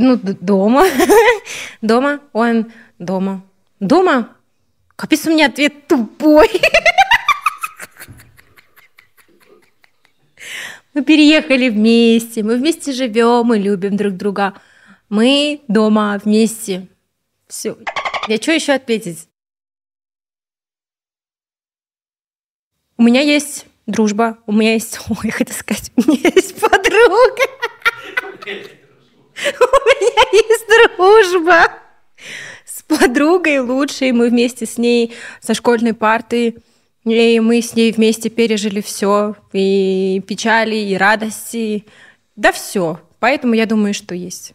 Ну, дома. дома. Он дома. Дома? Капец, у меня ответ тупой. Мы переехали вместе, мы вместе живем, мы любим друг друга. Мы дома вместе. Все. Я что еще ответить? У меня есть дружба, у меня есть, ой, хотел сказать, у меня есть подруга. У меня есть дружба с подругой лучшей. Мы вместе с ней со школьной парты. И мы с ней вместе пережили все. И печали, и радости. Да все. Поэтому я думаю, что есть.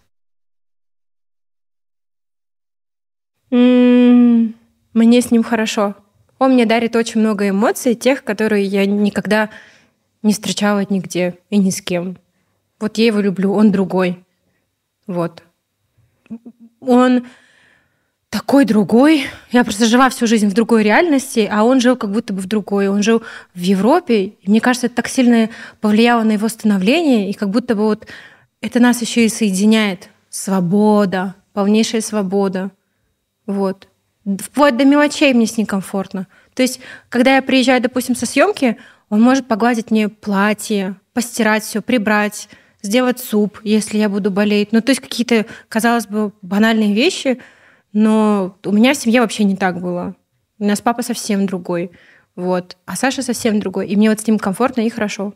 М-м, мне с ним хорошо. Он мне дарит очень много эмоций, тех, которые я никогда не встречала нигде и ни с кем. Вот я его люблю, он другой. Вот. Он такой другой. Я просто жила всю жизнь в другой реальности, а он жил как будто бы в другой. Он жил в Европе, и мне кажется, это так сильно повлияло на его становление, и как будто бы вот это нас еще и соединяет. Свобода, полнейшая свобода. Вот. Вплоть до мелочей мне с ним комфортно. То есть, когда я приезжаю, допустим, со съемки, он может погладить мне платье, постирать все, прибрать, сделать суп, если я буду болеть. Ну, то есть какие-то, казалось бы, банальные вещи, но у меня в семье вообще не так было. У нас папа совсем другой, вот, а Саша совсем другой, и мне вот с ним комфортно и хорошо.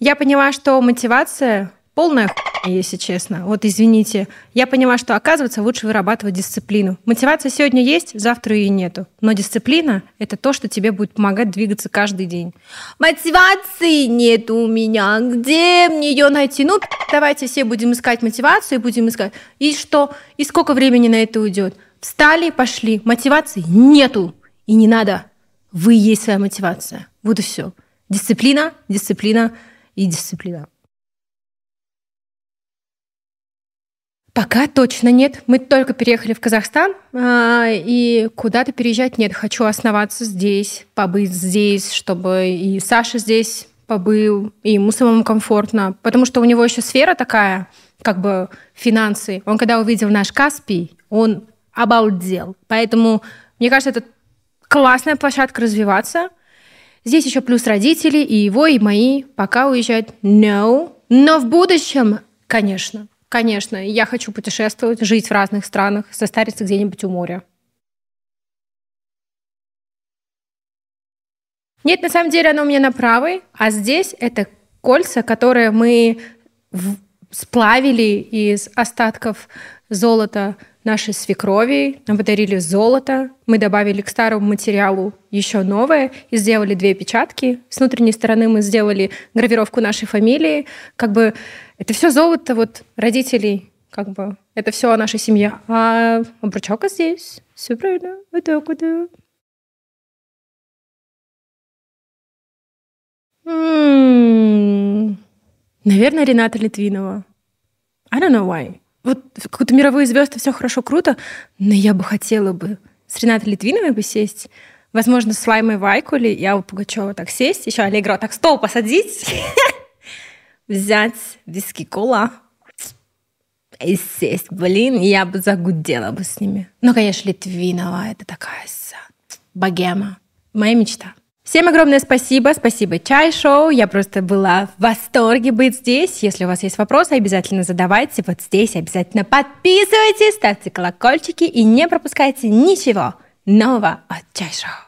Я поняла, что мотивация полная хуйня, если честно. Вот извините. Я поняла, что, оказывается, лучше вырабатывать дисциплину. Мотивация сегодня есть, завтра ее нету. Но дисциплина — это то, что тебе будет помогать двигаться каждый день. Мотивации нет у меня. Где мне ее найти? Ну, давайте все будем искать мотивацию, будем искать. И что? И сколько времени на это уйдет? Встали, пошли. Мотивации нету. И не надо. Вы есть своя мотивация. Вот и все. Дисциплина, дисциплина и дисциплина. Пока точно нет. Мы только переехали в Казахстан, а, и куда-то переезжать нет. Хочу основаться здесь, побыть здесь, чтобы и Саша здесь побыл, и ему самому комфортно. Потому что у него еще сфера такая, как бы финансы. Он когда увидел наш Каспий, он обалдел. Поэтому, мне кажется, это классная площадка развиваться. Здесь еще плюс родители, и его, и мои. Пока уезжать no. Но в будущем, конечно, Конечно, я хочу путешествовать, жить в разных странах, состариться где-нибудь у моря. Нет, на самом деле оно у меня на правой, а здесь это кольца, которые мы сплавили из остатков золота нашей свекрови. Нам подарили золото. Мы добавили к старому материалу еще новое и сделали две печатки. С внутренней стороны мы сделали гравировку нашей фамилии. Как бы это все золото вот родителей, как бы это все о нашей семье. А обручалка здесь. Все правильно. Вот так вот. Наверное, Рената Литвинова. I don't know why. Вот какую-то мировые звезды, все хорошо, круто, но я бы хотела бы с Ренатой Литвиновой бы сесть, возможно, с Лаймой Вайкули, я у Пугачева так сесть, еще Аллегро так стол посадить, взять виски кола и сесть. Блин, я бы загудела бы с ними. Ну, конечно, Литвинова, это такая богема. Моя мечта. Всем огромное спасибо. Спасибо Чай Шоу. Я просто была в восторге быть здесь. Если у вас есть вопросы, обязательно задавайте. Вот здесь обязательно подписывайтесь, ставьте колокольчики и не пропускайте ничего нового от Чай Шоу.